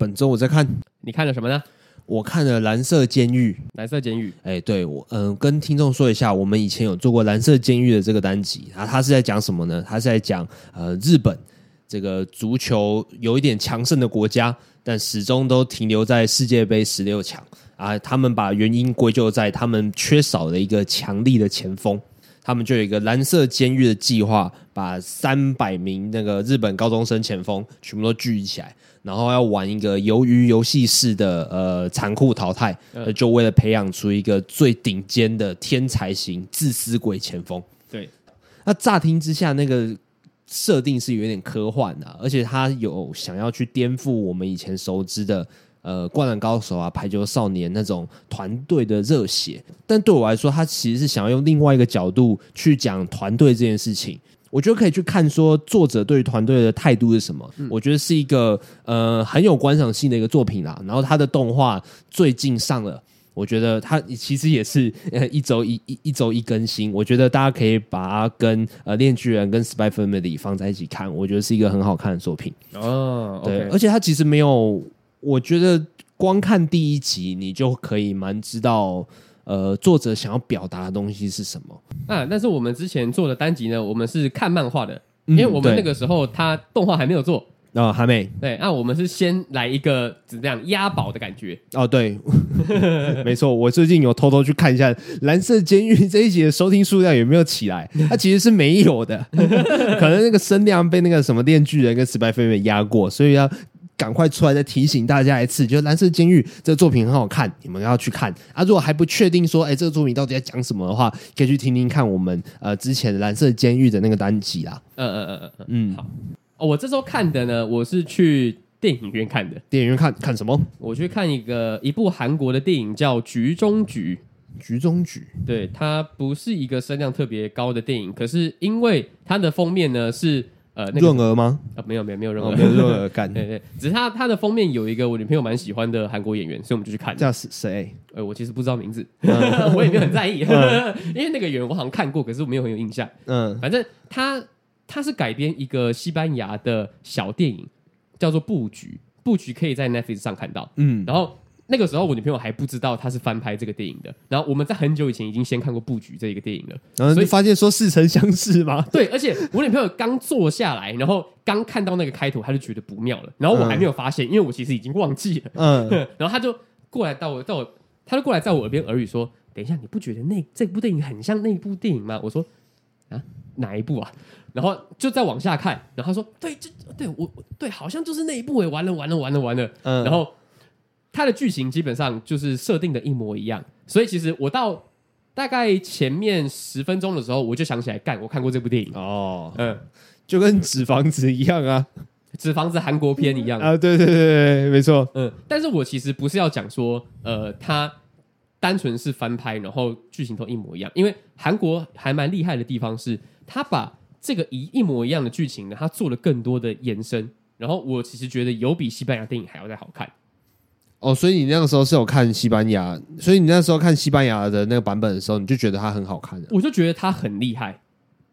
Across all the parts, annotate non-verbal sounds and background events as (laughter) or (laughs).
本周我在看，你看了什么呢？我看了《蓝色监狱》。蓝色监狱，哎，对我，嗯、呃，跟听众说一下，我们以前有做过《蓝色监狱》的这个单集啊，它是在讲什么呢？它是在讲呃，日本这个足球有一点强盛的国家，但始终都停留在世界杯十六强啊。他们把原因归咎在他们缺少了一个强力的前锋。他们就有一个蓝色监狱的计划，把三百名那个日本高中生前锋全部都聚集起来，然后要玩一个鱿鱼游戏式的呃残酷淘汰，就为了培养出一个最顶尖的天才型自私鬼前锋。对，那乍听之下那个设定是有点科幻的，而且他有想要去颠覆我们以前熟知的。呃，灌篮高手啊，排球少年那种团队的热血，但对我来说，他其实是想要用另外一个角度去讲团队这件事情。我觉得可以去看说作者对于团队的态度是什么。嗯、我觉得是一个呃很有观赏性的一个作品啦。然后他的动画最近上了，我觉得他其实也是 (laughs) 呃一周一一一周一更新。我觉得大家可以把它跟呃链巨人跟 Spy Family 放在一起看，我觉得是一个很好看的作品。哦，对，okay. 而且他其实没有。我觉得光看第一集，你就可以蛮知道，呃，作者想要表达的东西是什么。啊，但是我们之前做的单集呢，我们是看漫画的，嗯，因为我们那个时候他动画还没有做，哦，还没。对，那我们是先来一个怎样押宝的感觉。哦，对，(laughs) 没错，我最近有偷偷去看一下《蓝色监狱》这一集的收听数量有没有起来，它其实是没有的，(laughs) 可能那个声量被那个什么电锯人跟 Spy Family 压过，所以要。赶快出来再提醒大家一次，就是《蓝色监狱》这个作品很好看，你们要去看啊！如果还不确定说，哎，这个作品到底在讲什么的话，可以去听听看我们呃之前《蓝色监狱》的那个单集啦。嗯嗯嗯嗯嗯，好。哦，我这时候看的呢，我是去电影院看的。电影院看看什么？我去看一个一部韩国的电影，叫《局中局》。局中局，对，它不是一个声量特别高的电影，可是因为它的封面呢是。呃，润娥吗？啊，没有没有没有润娥，没有润娥干。(laughs) 对对，只是他他的封面有一个我女朋友蛮喜欢的韩国演员，所以我们就去看。叫谁？呃，我其实不知道名字，(laughs) 我也没有很在意，(laughs) 因为那个演员我好像看过，可是我没有很有印象。嗯，反正他他是改编一个西班牙的小电影，叫做《布局》，布局可以在 Netflix 上看到。嗯，然后。那个时候我女朋友还不知道他是翻拍这个电影的，然后我们在很久以前已经先看过布局这一个电影了，然后所以发现说似曾相识吗？(laughs) 对，而且我女朋友刚坐下来，然后刚看到那个开头，她就觉得不妙了，然后我还没有发现，因为我其实已经忘记了，嗯，(laughs) 然后她就过来到我到我，她就过来在我耳边耳语说：“等一下，你不觉得那这部电影很像那部电影吗？”我说：“啊，哪一部啊？”然后就再往下看，然后她说：“对，这对我对，好像就是那一部诶，完了完了完了完了，嗯，然后。”它的剧情基本上就是设定的一模一样，所以其实我到大概前面十分钟的时候，我就想起来，干，我看过这部电影。哦，嗯，就跟纸房子一样啊，纸房子韩国片一样。啊，对对对对，没错，嗯，但是我其实不是要讲说，呃，它单纯是翻拍，然后剧情都一模一样，因为韩国还蛮厉害的地方是，他把这个一一模一样的剧情呢，他做了更多的延伸，然后我其实觉得有比西班牙电影还要再好看。哦，所以你那个时候是有看西班牙，所以你那时候看西班牙的那个版本的时候，你就觉得它很好看的。我就觉得它很厉害，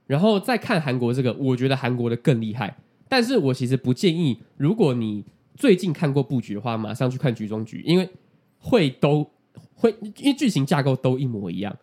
然后再看韩国这个，我觉得韩国的更厉害。但是我其实不建议，如果你最近看过布局的话，马上去看局中局，因为会都会，因为剧情架构都一模一样。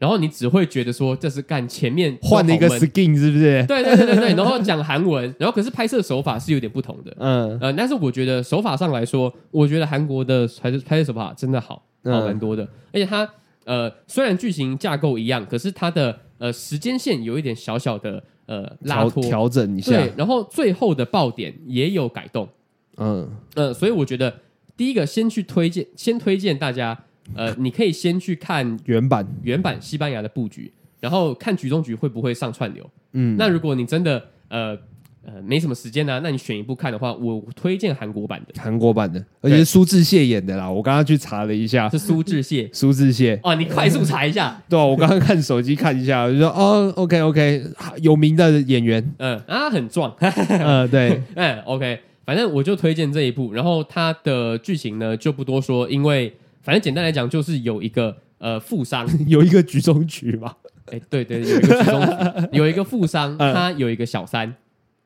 然后你只会觉得说，这是干前面换了一个 skin 是不是？对对对对对。然后讲韩文，然后可是拍摄手法是有点不同的。嗯呃，但是我觉得手法上来说，我觉得韩国的拍摄拍摄手法真的好，好蛮多的。而且它呃虽然剧情架构一样，可是它的呃时间线有一点小小的呃拉脱调整一下。对，然后最后的爆点也有改动。嗯呃，所以我觉得第一个先去推荐，先推荐大家。呃，你可以先去看原版原版西班牙的布局，然后看局中局会不会上串流。嗯，那如果你真的呃呃没什么时间呢、啊，那你选一部看的话，我推荐韩国版的。韩国版的，而且是苏志燮演的啦。我刚刚去查了一下，(laughs) 是苏志燮。苏志燮哦，你快速查一下。(laughs) 对啊，我刚刚看手机看一下，我就说哦，OK OK，有名的演员，(laughs) 嗯啊，很壮。嗯，对，嗯，OK，反正我就推荐这一部。然后它的剧情呢就不多说，因为。反正简单来讲，就是有一个呃富商，(laughs) 有一个局中局嘛。哎，对对，有一个局中局，(laughs) 有一个富商，他有一个小三，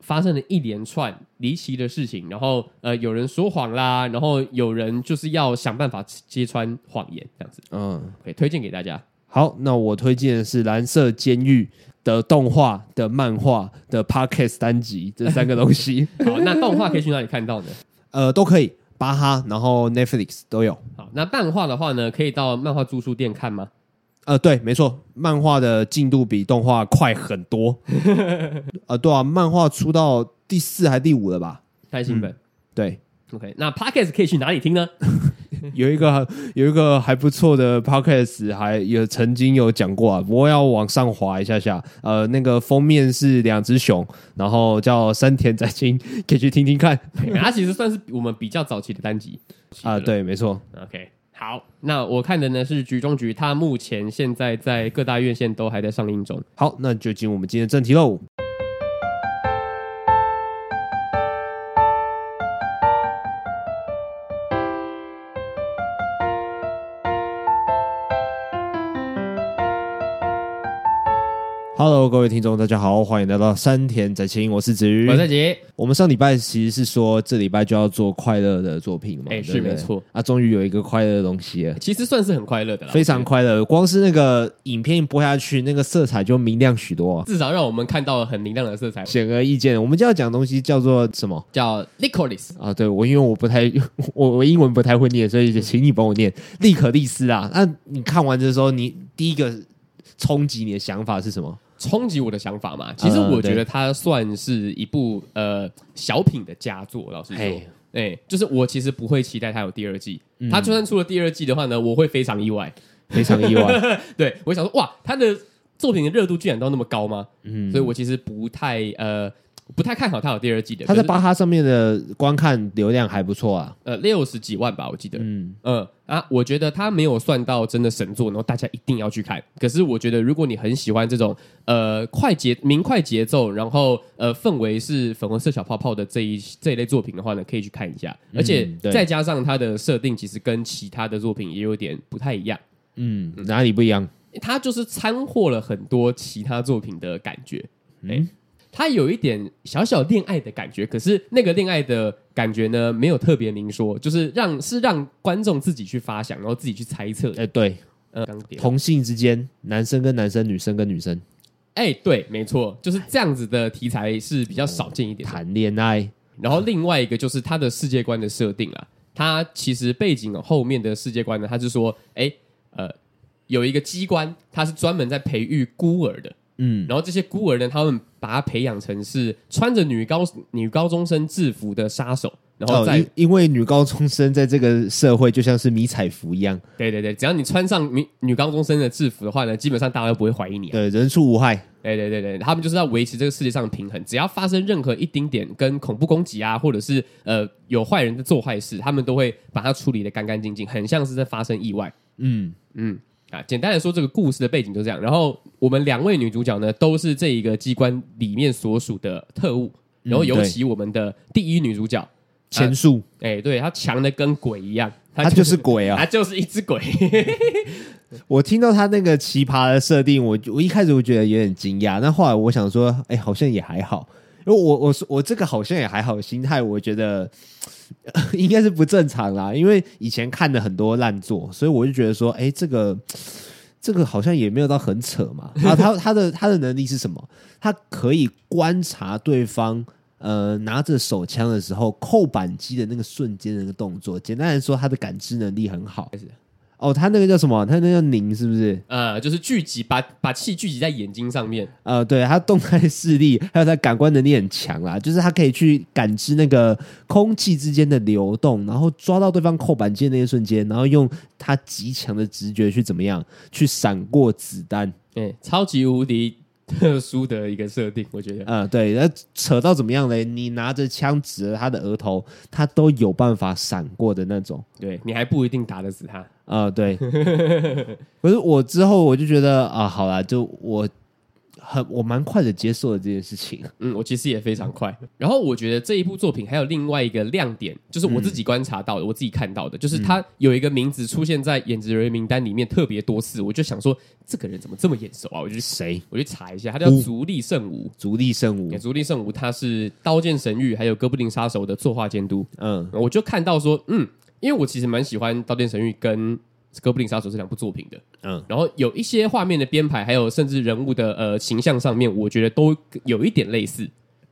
发生了一连串离奇的事情，然后呃，有人说谎啦，然后有人就是要想办法揭穿谎言，这样子。嗯，可以推荐给大家。好，那我推荐的是《蓝色监狱》的动画、的漫画、的 Podcast 单集这三个东西。(laughs) 好，那动画可以去哪里看到呢？呃，都可以，巴哈，然后 Netflix 都有。好，那漫画的话呢，可以到漫画租书店看吗？呃，对，没错，漫画的进度比动画快很多。(laughs) 呃，对啊，漫画出到第四还第五了吧？开心本、嗯。对，OK，那 Podcast 可以去哪里听呢？(laughs) (laughs) 有一个有一个还不错的 podcast，还有曾经有讲过啊，不过要往上滑一下下。呃，那个封面是两只熊，然后叫山田在青，(laughs) 可以去听听看。(laughs) 它其实算是我们比较早期的单集啊、呃，对，没错。OK，好，那我看的呢是《局中局》，它目前现在在各大院线都还在上映中。好，那就进入我们今天的正题喽。Hello，各位听众，大家好，欢迎来到山田仔清，我是子瑜，我是杰。我们上礼拜其实是说这礼拜就要做快乐的作品嘛，哎、欸，是没错啊，终于有一个快乐的东西了，其实算是很快乐的了，非常快乐。光是那个影片一播下去，那个色彩就明亮许多，至少让我们看到了很明亮的色彩。显而易见，我们就要讲东西叫做什么？叫 Licorice 啊？对，我因为我不太 (laughs) 我我英文不太会念，所以就请你帮我念 (laughs) 利可利斯啊。那你看完的时候，你第一个冲击你的想法是什么？冲击我的想法嘛，其实我觉得它算是一部呃小品的佳作。老实说，哎、欸，就是我其实不会期待它有第二季。它、嗯、就算出了第二季的话呢，我会非常意外，非常意外。(laughs) 对，我想说，哇，他的作品的热度居然到那么高吗？嗯，所以我其实不太呃。不太看好他有第二季的。他在巴哈上面的观看流量还不错啊，呃，六十几万吧，我记得。嗯嗯啊，我觉得他没有算到真的神作，然后大家一定要去看。可是我觉得，如果你很喜欢这种呃快节明快节奏，然后呃氛围是粉红色小泡泡的这一这一类作品的话呢，可以去看一下。而且再加上它的设定，其实跟其他的作品也有点不太一样。嗯，哪里不一样？它就是掺和了很多其他作品的感觉。嗯。他有一点小小恋爱的感觉，可是那个恋爱的感觉呢，没有特别明说，就是让是让观众自己去发想，然后自己去猜测。哎，对，呃，同性之间，男生跟男生，女生跟女生，哎，对，没错，就是这样子的题材是比较少见一点。谈恋爱，然后另外一个就是他的世界观的设定啦，他其实背景后面的世界观呢，他是说，哎，呃，有一个机关，它是专门在培育孤儿的。嗯，然后这些孤儿呢，他们把他培养成是穿着女高女高中生制服的杀手，然后在、哦、因为女高中生在这个社会就像是迷彩服一样，对对对，只要你穿上女女高中生的制服的话呢，基本上大家都不会怀疑你、啊，对，人畜无害，对对对对，他们就是要维持这个世界上的平衡，只要发生任何一丁点跟恐怖攻击啊，或者是呃有坏人在做坏事，他们都会把它处理的干干净净，很像是在发生意外，嗯。嗯。啊，简单的说，这个故事的背景就这样。然后我们两位女主角呢，都是这一个机关里面所属的特务。然后尤其我们的第一女主角钱树，哎，对，她强的跟鬼一样，她就是鬼啊，她就是一只鬼。(laughs) 我听到她那个奇葩的设定，我我一开始我觉得有点惊讶，但后来我想说，哎，好像也还好。因为我我我这个好像也还好心态，我觉得。(laughs) 应该是不正常啦，因为以前看的很多烂作，所以我就觉得说，哎，这个这个好像也没有到很扯嘛。啊，他他的他的能力是什么？他可以观察对方，呃，拿着手枪的时候扣扳机的那个瞬间的那个动作。简单来说，他的感知能力很好。哦，他那个叫什么？他那个叫凝是不是？呃，就是聚集，把把气聚集在眼睛上面。呃，对，他动态视力 (laughs) 还有他感官能力很强啦，就是他可以去感知那个空气之间的流动，然后抓到对方扣扳机的那一瞬间，然后用他极强的直觉去怎么样去闪过子弹。哎，超级无敌。特殊的一个设定，我觉得，嗯，对，那扯到怎么样嘞？你拿着枪指着他的额头，他都有办法闪过的那种。对，你还不一定打得死他。啊、呃，对。(laughs) 可是我之后我就觉得啊，好啦，就我很我蛮快的接受了这件事情。嗯，我其实也非常快。然后我觉得这一部作品还有另外一个亮点，就是我自己观察到的，嗯、我自己看到的，就是他有一个名字出现在演职人员名单里面特别多次，我就想说这个人怎么这么眼熟啊？我就谁？我去查一下，他叫足利圣武。足利圣武，足利圣武，他是《刀剑神域》还有《哥布林杀手》的作画监督。嗯，我就看到说，嗯，因为我其实蛮喜欢《刀剑神域》跟。哥布林杀手这两部作品的，嗯，然后有一些画面的编排，还有甚至人物的呃形象上面，我觉得都有一点类似。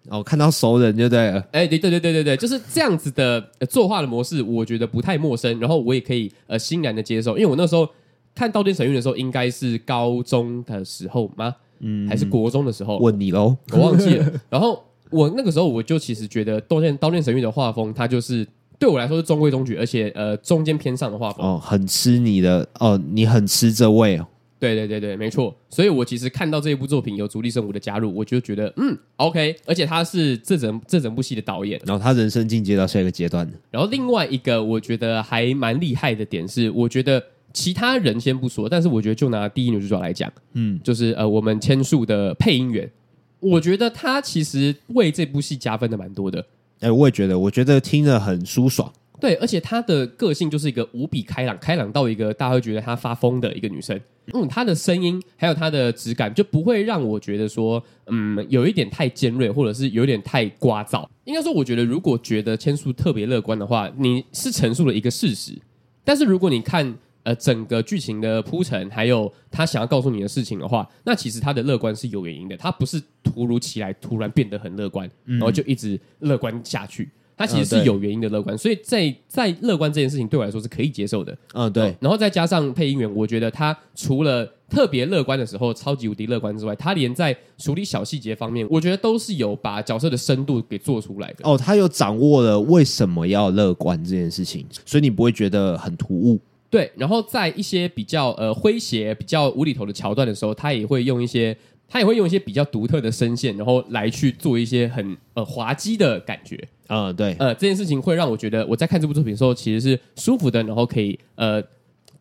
哦，看到熟人就对了。哎，对对对对对对，就是这样子的、呃、作画的模式，我觉得不太陌生。然后我也可以呃欣然的接受，因为我那时候看《刀剑神域》的时候，应该是高中的时候吗？嗯，还是国中的时候？问你喽，我忘记了。然后我那个时候我就其实觉得《刀剑刀剑神域》的画风，它就是。对我来说是中规中矩，而且呃中间偏上的画风哦，很吃你的哦，你很吃这味哦。对对对对，没错。所以我其实看到这一部作品有足利圣吾的加入，我就觉得嗯 OK，而且他是这整这整部戏的导演，然后他人生进阶到下一个阶段。然后另外一个我觉得还蛮厉害的点是，我觉得其他人先不说，但是我觉得就拿第一女主角来讲，嗯，就是呃我们千树的配音员，我觉得他其实为这部戏加分的蛮多的。哎，我也觉得，我觉得听着很舒爽。对，而且她的个性就是一个无比开朗，开朗到一个大家会觉得她发疯的一个女生。嗯，她的声音还有她的质感，就不会让我觉得说，嗯，有一点太尖锐，或者是有点太聒噪。应该说，我觉得如果觉得千树特别乐观的话，你是陈述了一个事实。但是如果你看呃整个剧情的铺陈，还有他想要告诉你的事情的话，那其实他的乐观是有原因的。他不是突如其来突然变得很乐观，然后就一直乐观下去。他其实是有原因的乐观，嗯、所以在在乐观这件事情对我来说是可以接受的。嗯，对。然后再加上配音员，我觉得他除了特别乐观的时候超级无敌乐观之外，他连在处理小细节方面，我觉得都是有把角色的深度给做出来的。哦，他有掌握了为什么要乐观这件事情，所以你不会觉得很突兀。对。然后在一些比较呃诙谐、比较无厘头的桥段的时候，他也会用一些他也会用一些比较独特的声线，然后来去做一些很呃滑稽的感觉。啊、嗯，对，呃，这件事情会让我觉得我在看这部作品的时候，其实是舒服的，然后可以呃，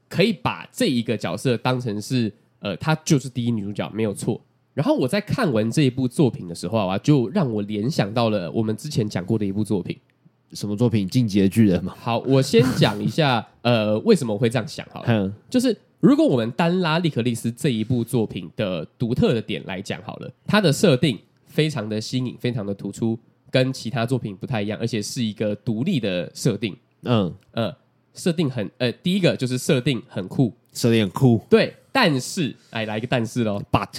可以把这一个角色当成是呃，她就是第一女主角，没有错。然后我在看完这一部作品的时候啊，就让我联想到了我们之前讲过的一部作品，什么作品？进击的巨人嘛？好，我先讲一下，(laughs) 呃，为什么我会这样想？好了，就是如果我们单拉《利克利斯》这一部作品的独特的点来讲好了，它的设定非常的新颖，非常的突出。跟其他作品不太一样，而且是一个独立的设定。嗯呃，设定很呃，第一个就是设定很酷，设定很酷。对，但是哎，来一个但是喽。But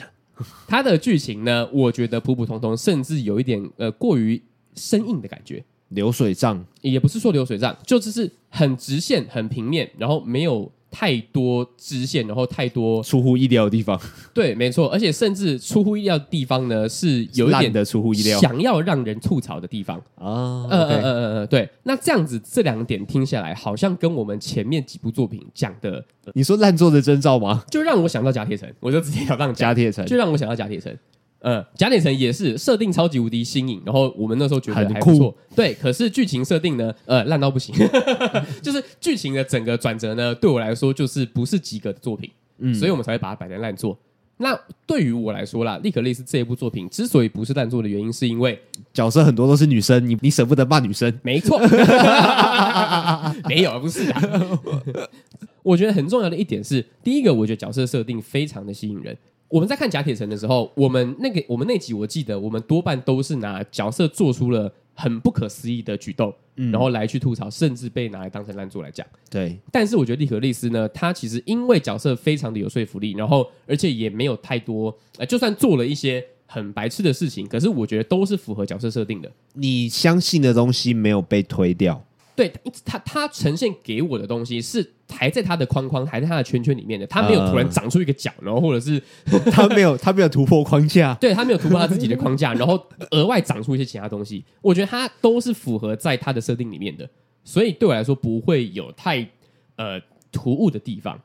它的剧情呢，我觉得普普通通，甚至有一点呃过于生硬的感觉。流水账也不是说流水账，就只是很直线、很平面，然后没有。太多支线，然后太多出乎意料的地方。对，没错，而且甚至出乎意料的地方呢，是有一点的出乎意料，想要让人吐槽的地方啊。嗯嗯嗯嗯嗯，对。那这样子，这两点听下来，好像跟我们前面几部作品讲的，你说烂作的征兆吗？就让我想到贾铁城，我就直接要让贾铁城，就让我想到贾铁城。嗯，甲铁城也是设定超级无敌新颖，然后我们那时候觉得还不错，对。可是剧情设定呢，呃，烂到不行，(laughs) 就是剧情的整个转折呢，对我来说就是不是及格的作品，嗯，所以我们才会把它摆在烂作。那对于我来说啦，《利可利斯》这一部作品之所以不是烂作的原因，是因为角色很多都是女生，你你舍不得骂女生，没错，(laughs) 没有，不是的。我觉得很重要的一点是，第一个，我觉得角色设定非常的吸引人。我们在看甲铁城的时候，我们那个我们那集我记得，我们多半都是拿角色做出了很不可思议的举动，嗯、然后来去吐槽，甚至被拿来当成烂作来讲。对，但是我觉得利可利斯呢，他其实因为角色非常的有说服力，然后而且也没有太多，呃，就算做了一些很白痴的事情，可是我觉得都是符合角色设定的。你相信的东西没有被推掉。对他，他呈现给我的东西是还在他的框框，还在他的圈圈里面的。他没有突然长出一个角，然后或者是 (laughs) 他没有，他没有突破框架。(laughs) 对，他没有突破他自己的框架，然后额外长出一些其他东西。我觉得他都是符合在他的设定里面的，所以对我来说不会有太呃突兀的地方。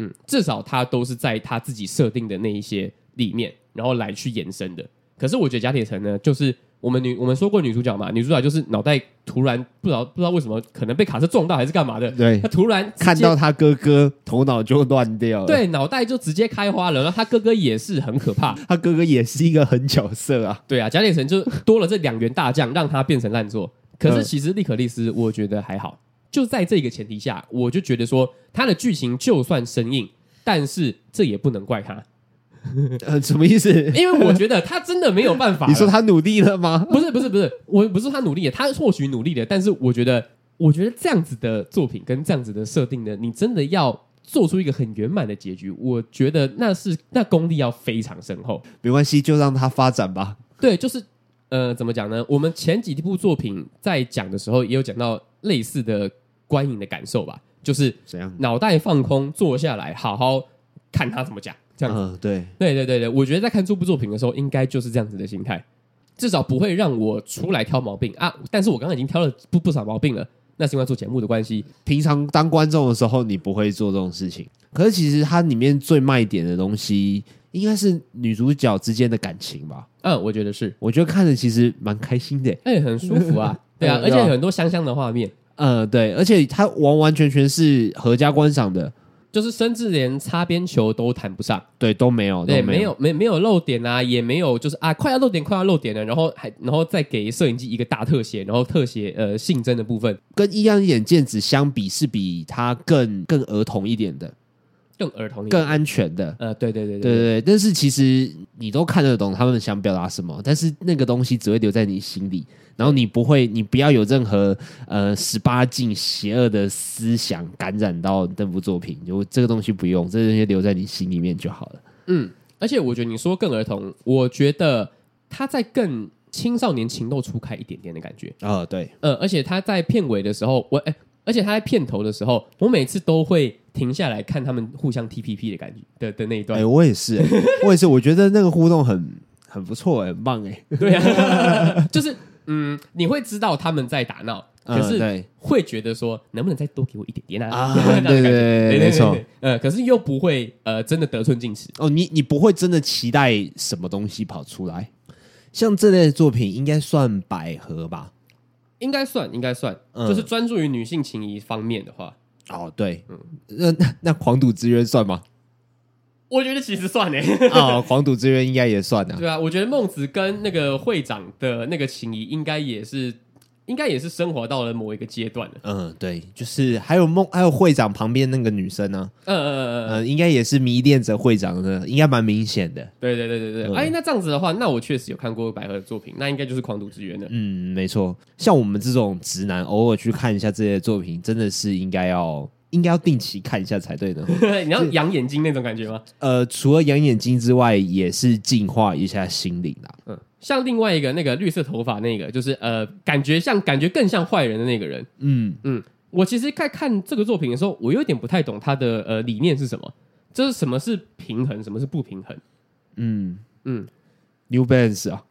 嗯，至少他都是在他自己设定的那一些里面，然后来去延伸的。可是我觉得甲铁城呢，就是我们女我们说过女主角嘛，女主角就是脑袋突然不知道不知道为什么可能被卡车撞到还是干嘛的，对，她突然看到她哥哥头脑就乱掉了，对，脑袋就直接开花了。然后她哥哥也是很可怕，她哥哥也是一个狠角色啊，对啊，贾典成就多了这两员大将，让他变成烂作。可是其实利可利斯我觉得还好，就在这个前提下，我就觉得说他的剧情就算生硬，但是这也不能怪他。(laughs) 呃，什么意思？因为我觉得他真的没有办法。(laughs) 你说他努力了吗？不是，不是，不是，我不是他努力了，他或许努力了，但是我觉得，我觉得这样子的作品跟这样子的设定呢，你真的要做出一个很圆满的结局，我觉得那是那功力要非常深厚。没关系，就让他发展吧。对，就是呃，怎么讲呢？我们前几部作品在讲的时候，也有讲到类似的观影的感受吧，就是怎样脑袋放空，坐下来，好好看他怎么讲。这样子，嗯，对，对对对对，我觉得在看这部作品的时候，应该就是这样子的心态，至少不会让我出来挑毛病啊。但是我刚刚已经挑了不不少毛病了，那是因为做节目的关系。平常当观众的时候，你不会做这种事情。可是其实它里面最卖点的东西，应该是女主角之间的感情吧？嗯，我觉得是，我觉得看着其实蛮开心的，哎，很舒服啊。(laughs) 对啊，而且有很多香香的画面。嗯，对，而且它完完全全是合家观赏的。就是甚至连擦边球都谈不上，对，都没有，对，没有，没没有漏点啊，也没有，就是啊，快要漏点，快要漏点了，然后还，然后再给摄影机一个大特写，然后特写呃性征的部分，跟一样眼剑子相比，是比它更更儿童一点的，更儿童一点，更安全的，呃，对对对。对对对，但是其实你都看得懂他们想表达什么，但是那个东西只会留在你心里。然后你不会，你不要有任何呃十八禁邪恶的思想感染到这部作品，就这个东西不用，这些留在你心里面就好了。嗯，而且我觉得你说更儿童，我觉得他在更青少年情窦初开一点点的感觉。哦，对，呃，而且他在片尾的时候，我哎，而且他在片头的时候，我每次都会停下来看他们互相 TPP 的感觉的的那一段。哎，我也是，我也是，我觉得那个互动很很不错，很棒，哎，对啊，(laughs) 就是。嗯，你会知道他们在打闹，可是会觉得说，能不能再多给我一点点啊？啊，(laughs) 对对对，没错。呃，可是又不会呃，真的得寸进尺哦。你你不会真的期待什么东西跑出来？像这类的作品，应该算百合吧？应该算，应该算，嗯、就是专注于女性情谊方面的话。哦，对，嗯，那那那狂赌之渊算吗？我觉得其实算呢，啊，黄赌之渊应该也算的。对啊，我觉得孟子跟那个会长的那个情谊，应该也是，应该也是生活到了某一个阶段了。嗯，对，就是还有孟，还有会长旁边那个女生呢。嗯嗯嗯嗯，应该也是迷恋着会长的，应该蛮明显的。对对对对对。哎，那这样子的话，那我确实有看过百合的作品，那应该就是狂赌之渊的。嗯，没错。像我们这种直男，偶尔去看一下这些作品，真的是应该要。应该要定期看一下才对的。(laughs) 你要养眼睛那种感觉吗？呃，除了养眼睛之外，也是净化一下心灵啦。嗯，像另外一个那个绿色头发那个，就是呃，感觉像感觉更像坏人的那个人。嗯嗯，我其实在看这个作品的时候，我有点不太懂他的呃理念是什么。就是什么是平衡，什么是不平衡？嗯嗯，New Balance 啊，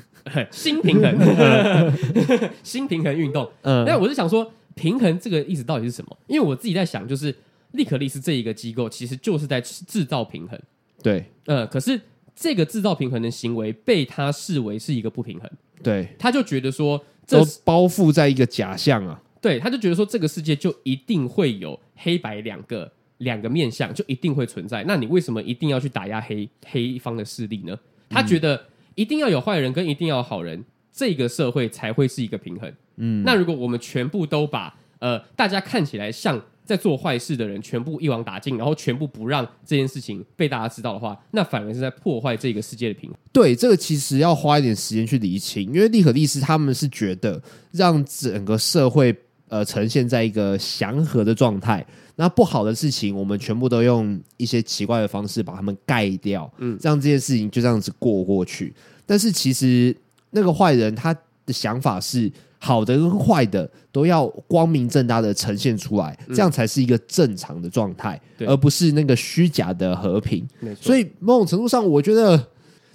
(laughs) 新平衡，(laughs) 新平衡运动。嗯，那我是想说。平衡这个意思到底是什么？因为我自己在想，就是利可丽丝这一个机构，其实就是在制造平衡。对，呃，可是这个制造平衡的行为被他视为是一个不平衡。对，他就觉得说，这都包覆在一个假象啊。对，他就觉得说，这个世界就一定会有黑白两个两个面相，就一定会存在。那你为什么一定要去打压黑黑方的势力呢？他觉得一定要有坏人跟一定要有好人，这个社会才会是一个平衡。嗯，那如果我们全部都把呃大家看起来像在做坏事的人全部一网打尽，然后全部不让这件事情被大家知道的话，那反而是在破坏这个世界的平衡。对，这个其实要花一点时间去理清，因为利可利斯他们是觉得让整个社会呃呈现在一个祥和的状态，那不好的事情我们全部都用一些奇怪的方式把它们盖掉，嗯，让这件事情就这样子过过去。但是其实那个坏人他的想法是。好的跟坏的都要光明正大的呈现出来，这样才是一个正常的状态，嗯、而不是那个虚假的和平。所以某种程度上，我觉得，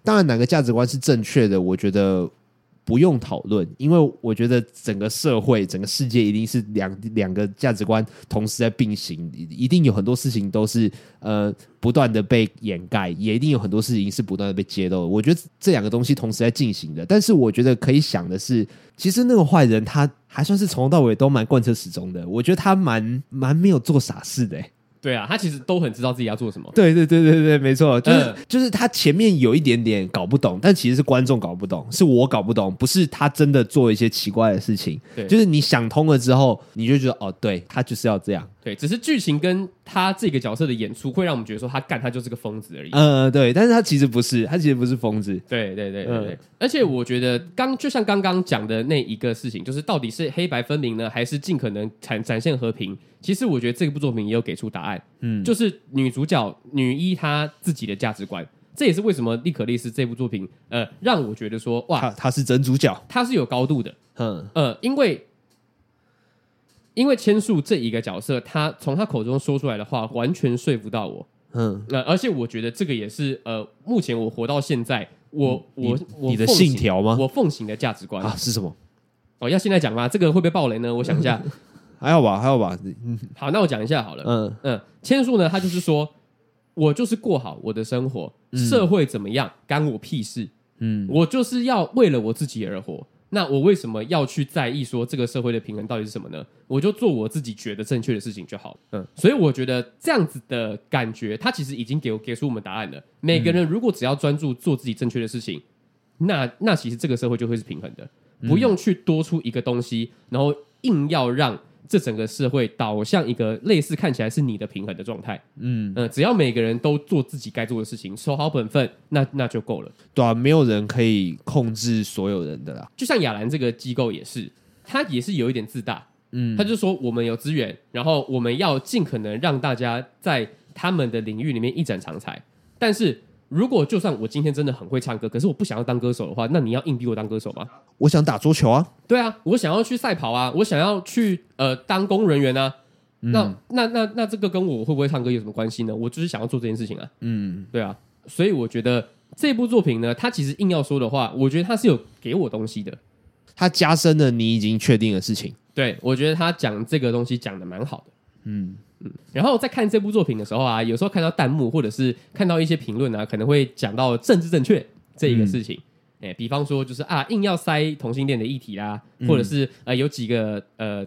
当然哪个价值观是正确的，我觉得不用讨论，因为我觉得整个社会、整个世界一定是两两个价值观同时在并行，一定有很多事情都是呃不断的被掩盖，也一定有很多事情是不断的被揭露。我觉得这两个东西同时在进行的，但是我觉得可以想的是，其实那个坏人他还算是从头到尾都蛮贯彻始终的，我觉得他蛮蛮没有做傻事的、对啊，他其实都很知道自己要做什么。对对对对对，没错，就是、呃、就是他前面有一点点搞不懂，但其实是观众搞不懂，是我搞不懂，不是他真的做一些奇怪的事情。对，就是你想通了之后，你就觉得哦，对，他就是要这样。对，只是剧情跟他这个角色的演出会让我们觉得说他干他就是个疯子而已。嗯、呃，对，但是他其实不是，他其实不是疯子。对对对对对，对，而且我觉得刚就像刚刚讲的那一个事情，就是到底是黑白分明呢，还是尽可能展展现和平？其实我觉得这部作品也有给出答案。嗯，就是女主角女一她自己的价值观，这也是为什么莉可丽丝这部作品呃让我觉得说哇，她是真主角，她是有高度的。嗯呃，因为。因为千树这一个角色，他从他口中说出来的话，完全说服到我。嗯，那而且我觉得这个也是呃，目前我活到现在，我我我你的信条吗？我奉行的价值观啊是什么？哦，要现在讲吗？这个会不会爆雷呢？我想一下，(laughs) 还好吧，还好吧。嗯，(laughs) 好，那我讲一下好了。嗯嗯，千树呢，他就是说我就是过好我的生活，嗯、社会怎么样干我屁事。嗯，我就是要为了我自己而活。那我为什么要去在意说这个社会的平衡到底是什么呢？我就做我自己觉得正确的事情就好。嗯，所以我觉得这样子的感觉，它其实已经给我给出我们答案了。每个人如果只要专注做自己正确的事情，那那其实这个社会就会是平衡的，不用去多出一个东西，然后硬要让。这整个社会导向一个类似看起来是你的平衡的状态，嗯嗯，只要每个人都做自己该做的事情，守好本分，那那就够了。对啊，没有人可以控制所有人的啦。就像亚兰这个机构也是，他也是有一点自大，嗯，他就说我们有资源，然后我们要尽可能让大家在他们的领域里面一展长才，但是。如果就算我今天真的很会唱歌，可是我不想要当歌手的话，那你要硬逼我当歌手吗？我想打桌球啊。对啊，我想要去赛跑啊，我想要去呃当公务人员啊。嗯、那那那那这个跟我会不会唱歌有什么关系呢？我就是想要做这件事情啊。嗯，对啊。所以我觉得这部作品呢，它其实硬要说的话，我觉得它是有给我东西的。它加深了你已经确定的事情。对，我觉得他讲这个东西讲的蛮好的。嗯。嗯，然后在看这部作品的时候啊，有时候看到弹幕或者是看到一些评论啊，可能会讲到政治正确这一个事情。哎、嗯，比方说就是啊，硬要塞同性恋的议题啦，嗯、或者是呃有几个呃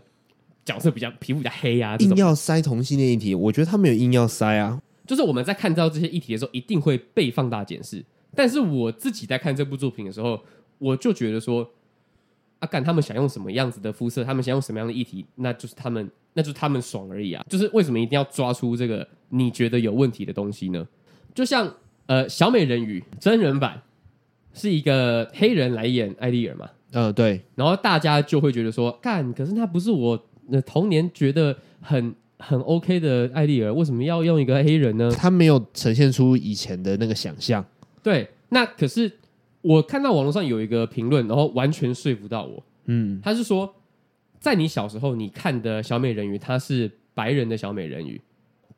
角色比较皮肤比较黑啊，硬要塞同性恋议题，我觉得他没有硬要塞啊。就是我们在看到这些议题的时候，一定会被放大检视。但是我自己在看这部作品的时候，我就觉得说，啊，干他们想用什么样子的肤色，他们想用什么样的议题，那就是他们。那就是他们爽而已啊！就是为什么一定要抓出这个你觉得有问题的东西呢？就像呃，小美人鱼真人版是一个黑人来演艾丽尔嘛？嗯、呃，对。然后大家就会觉得说，干，可是他不是我那童年觉得很很 OK 的艾丽尔，为什么要用一个黑人呢？他没有呈现出以前的那个想象。对，那可是我看到网络上有一个评论，然后完全说服到我。嗯，他是说。在你小时候，你看的小美人鱼，她是白人的小美人鱼。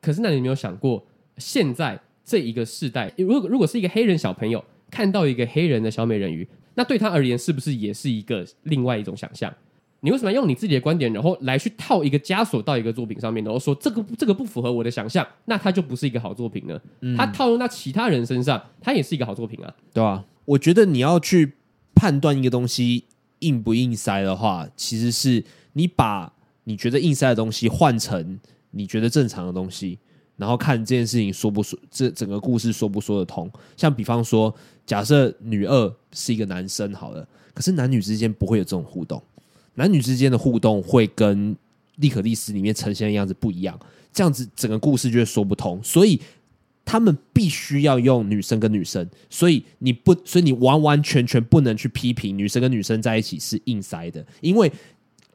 可是，那你有没有想过，现在这一个世代，如果如果是一个黑人小朋友看到一个黑人的小美人鱼，那对他而言，是不是也是一个另外一种想象？你为什么要用你自己的观点，然后来去套一个枷锁到一个作品上面，然后说这个这个不符合我的想象，那它就不是一个好作品呢？嗯、它套用到其他人身上，它也是一个好作品啊，对吧、啊？我觉得你要去判断一个东西。硬不硬塞的话，其实是你把你觉得硬塞的东西换成你觉得正常的东西，然后看这件事情说不说，这整个故事说不说得通。像比方说，假设女二是一个男生好了，可是男女之间不会有这种互动，男女之间的互动会跟利可利斯里面呈现的样子不一样，这样子整个故事就会说不通，所以。他们必须要用女生跟女生，所以你不，所以你完完全全不能去批评女生跟女生在一起是硬塞的，因为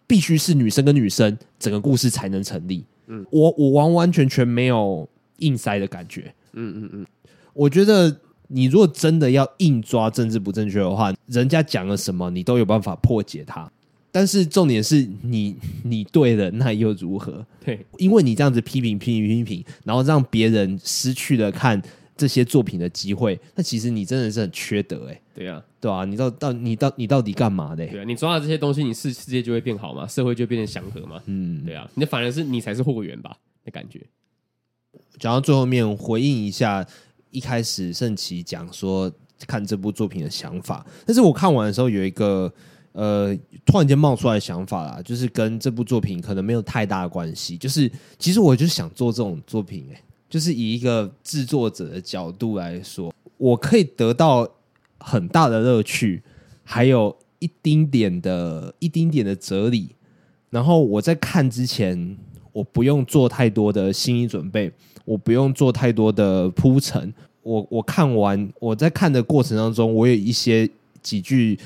必须是女生跟女生，整个故事才能成立。嗯，我我完完全全没有硬塞的感觉。嗯嗯嗯，我觉得你如果真的要硬抓政治不正确的话，人家讲了什么，你都有办法破解它。但是重点是你你对了，那又如何？对，因为你这样子批评批评批评，然后让别人失去了看这些作品的机会，那其实你真的是很缺德哎、欸。对呀、啊，对啊，你到到你到你到底干嘛的、欸？对啊，你抓了这些东西，你世世界就会变好嘛，社会就会变成祥和嘛。嗯，对啊，你反而是你才是祸源吧的感觉。讲到最后面，回应一下一开始盛奇讲说看这部作品的想法，但是我看完的时候有一个呃突然间冒出来的想法啦，就是跟这部作品可能没有太大的关系，就是其实我就想做这种作品哎、就是以一个制作者的角度来说，我可以得到很大的乐趣，还有一丁点的一丁点的哲理。然后我在看之前，我不用做太多的心理准备，我不用做太多的铺陈。我我看完，我在看的过程当中，我有一些几句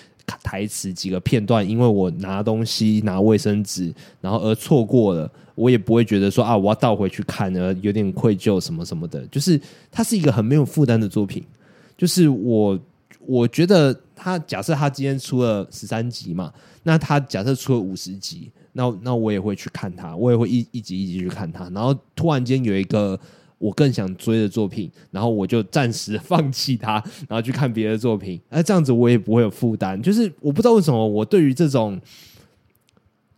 台词、几个片段，因为我拿东西、拿卫生纸，然后而错过了。我也不会觉得说啊，我要倒回去看而，有点愧疚什么什么的。就是它是一个很没有负担的作品。就是我我觉得他假设他今天出了十三集嘛，那他假设出了五十集，那那我也会去看他，我也会一一集一集去看他。然后突然间有一个我更想追的作品，然后我就暂时 (laughs) 放弃它，然后去看别的作品。那这样子我也不会有负担。就是我不知道为什么我对于这种，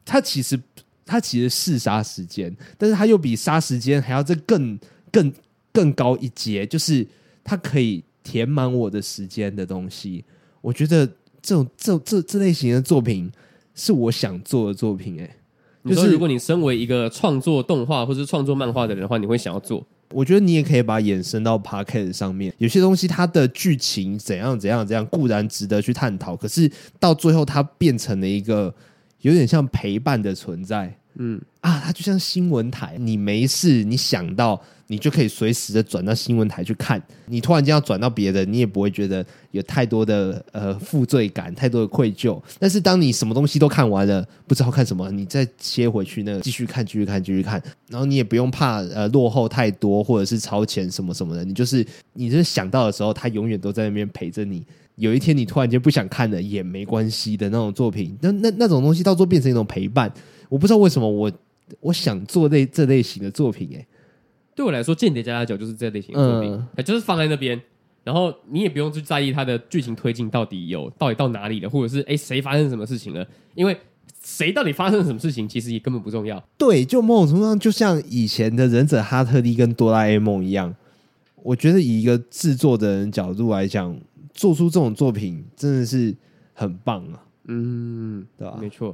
它其实。它其实是杀时间，但是它又比杀时间还要再更更更高一阶，就是它可以填满我的时间的东西。我觉得这种这这这类型的作品是我想做的作品。哎，就是如果你身为一个创作动画或是创作漫画的人的话，你会想要做？我觉得你也可以把它延伸到 Podcast 上面。有些东西它的剧情怎样怎样怎样固然值得去探讨，可是到最后它变成了一个。有点像陪伴的存在，嗯啊，它就像新闻台，你没事，你想到你就可以随时的转到新闻台去看。你突然间要转到别的，你也不会觉得有太多的呃负罪感，太多的愧疚。但是当你什么东西都看完了，不知道看什么，你再切回去那继续看，继续看，继续看，然后你也不用怕呃落后太多，或者是超前什么什么的。你就是你就是想到的时候，它永远都在那边陪着你。有一天你突然间不想看了也没关系的那种作品，那那那种东西到时候变成一种陪伴。我不知道为什么我我想做类这类型的作品，欸，哎，对我来说，《间谍加加酒》就是这类型的作品，嗯，就是放在那边，然后你也不用去在意它的剧情推进到底有到底到哪里了，或者是哎谁发生什么事情了，因为谁到底发生了什么事情，其实也根本不重要。对，就某种程度上，就像以前的忍者哈特利跟哆啦 A 梦一样，我觉得以一个制作的人角度来讲。做出这种作品真的是很棒啊！嗯，对吧？没错，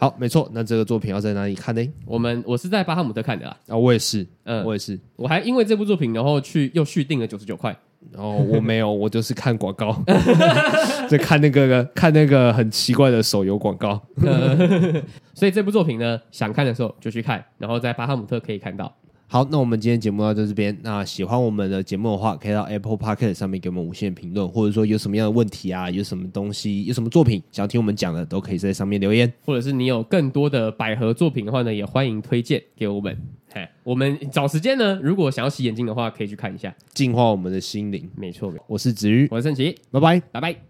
好，没错。那这个作品要在哪里看呢？我们我是在巴哈姆特看的啦。啊，我也是，嗯，我也是。我还因为这部作品，然后去又续订了九十九块。哦我没有，(laughs) 我就是看广告，(laughs) 就看那个看那个很奇怪的手游广告。(laughs) 所以这部作品呢，想看的时候就去看，然后在巴哈姆特可以看到。好，那我们今天节目到这边。那喜欢我们的节目的话，可以到 Apple Podcast 上面给我们五星评论，或者说有什么样的问题啊，有什么东西，有什么作品想要听我们讲的，都可以在上面留言。或者是你有更多的百合作品的话呢，也欢迎推荐给我们。嘿，我们找时间呢，如果想要洗眼睛的话，可以去看一下，净化我们的心灵。没错，我是子瑜，我是盛奇，拜拜，拜拜。